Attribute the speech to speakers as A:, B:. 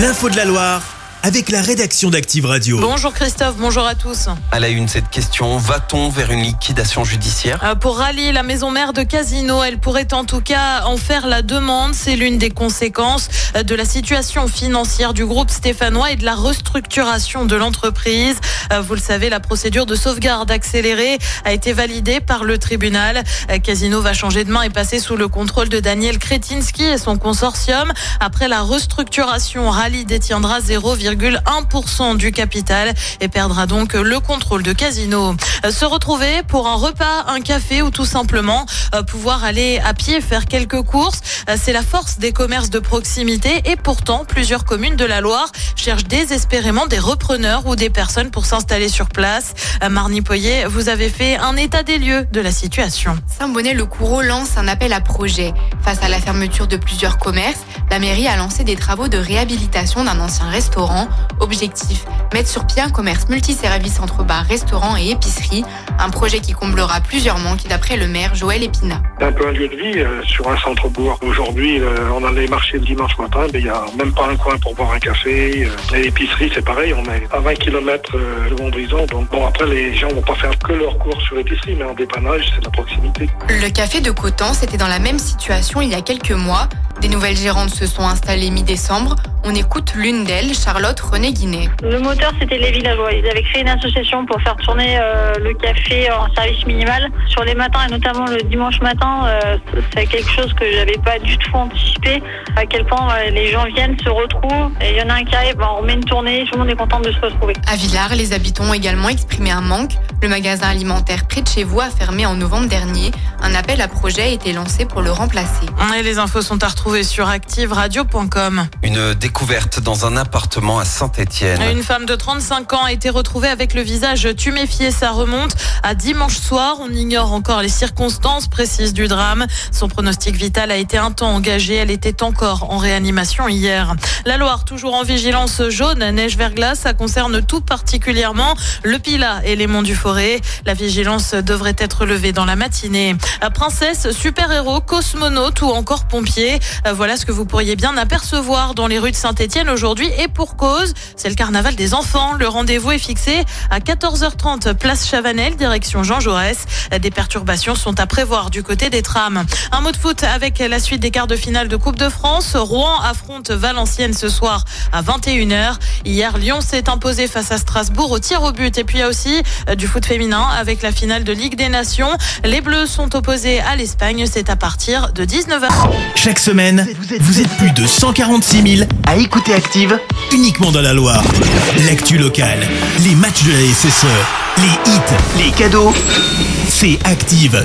A: L'info de la Loire avec la rédaction d'Active Radio.
B: Bonjour Christophe, bonjour à tous.
C: À la une, cette question, va-t-on vers une liquidation judiciaire?
B: Euh, Pour rallier la maison mère de Casino, elle pourrait en tout cas en faire la demande. C'est l'une des conséquences de la situation financière du groupe stéphanois et de la restructuration de l'entreprise. Euh, Vous le savez, la procédure de sauvegarde accélérée a été validée par le tribunal. Euh, Casino va changer de main et passer sous le contrôle de Daniel Kretinsky et son consortium. Après la restructuration, Rally détiendra 0,1% du capital et perdra donc le contrôle de Casino. Euh, Se retrouver pour un repas, un café ou tout simplement euh, pouvoir aller à pied faire quelques courses, euh, c'est la force des commerces de proximité et pourtant plusieurs communes de la Loire cherchent désespérément des repreneurs ou des personnes pour s'installer sur place. Marnie Poyer, vous avez fait un état des lieux de la situation.
D: Saint-Bonnet-le-Coureau lance un appel à projet. Face à la fermeture de plusieurs commerces, la mairie a lancé des travaux de réhabilitation d'un ancien restaurant. Objectif, mettre sur pied un commerce multiservice entre bar, restaurant et épicerie. Un projet qui comblera plusieurs manques d'après le maire Joël Épinat.
E: C'est un peu un lieu de vie euh, sur un centre-bourg. Aujourd'hui, euh, on allait marcher le dimanche matin, mais il n'y a même pas un coin pour boire un café. Euh, et l'épicerie, c'est pareil, on est à 20 km de Mondrison. Donc bon, après, les gens vont pas faire que leur cours sur l'épicerie, mais en dépannage, c'est la proximité.
D: Le café de Cotan, c'était dans la même situation il y a quelques mois. Des nouvelles gérantes se sont installées mi-décembre. On écoute l'une d'elles, Charlotte René Guinet.
F: Le moteur, c'était les villageois. Ils avaient créé une association pour faire tourner euh, le café en service minimal. Sur les matins, et notamment le dimanche matin, euh, c'est quelque chose que j'avais pas du tout anticipé. À quel point euh, les gens viennent, se retrouvent. Et il y en a un qui arrive, ben, on met une tournée, tout le monde est content de se retrouver.
D: À Villars, les habitants ont également exprimé un manque. Le magasin alimentaire près de chez vous a fermé en novembre dernier. Un appel à projet a été lancé pour le remplacer.
B: Et les infos sont à retrouver sur activeradio.com.
C: Une découverte dans un appartement à Saint-Étienne.
B: Une femme de 35 ans a été retrouvée avec le visage tuméfié. Ça remonte à dimanche soir. On ignore encore les circonstances précises du drame. Son pronostic vital a été un temps engagé. Elle était encore en réanimation hier. La Loire, toujours en vigilance jaune, neige verglas. Ça concerne tout particulièrement le Pilat et les monts du Forêt. La vigilance devrait être levée dans la matinée. Princesse, super-héros, cosmonaute ou encore pompier. Voilà ce que vous pourriez bien apercevoir dans les rues de Saint-Etienne aujourd'hui. Et pour cause, c'est le carnaval des enfants. Le rendez-vous est fixé à 14h30 place Chavanel, direction Jean Jaurès. Des perturbations sont à prévoir du côté des trams. Un mot de foot avec la suite des quarts de finale de Coupe de France. Rouen affronte Valenciennes ce soir à 21h. Hier, Lyon s'est imposé face à Strasbourg au tir au but. Et puis il y a aussi euh, du foot féminin avec la finale de Ligue des Nations. Les Bleus sont opposés à l'Espagne. C'est à partir de 19h.
A: Chaque semaine, vous êtes plus de 146 000 à écouter Active uniquement dans la Loire. L'actu locale, les matchs de la SSE, les hits, les cadeaux, c'est Active.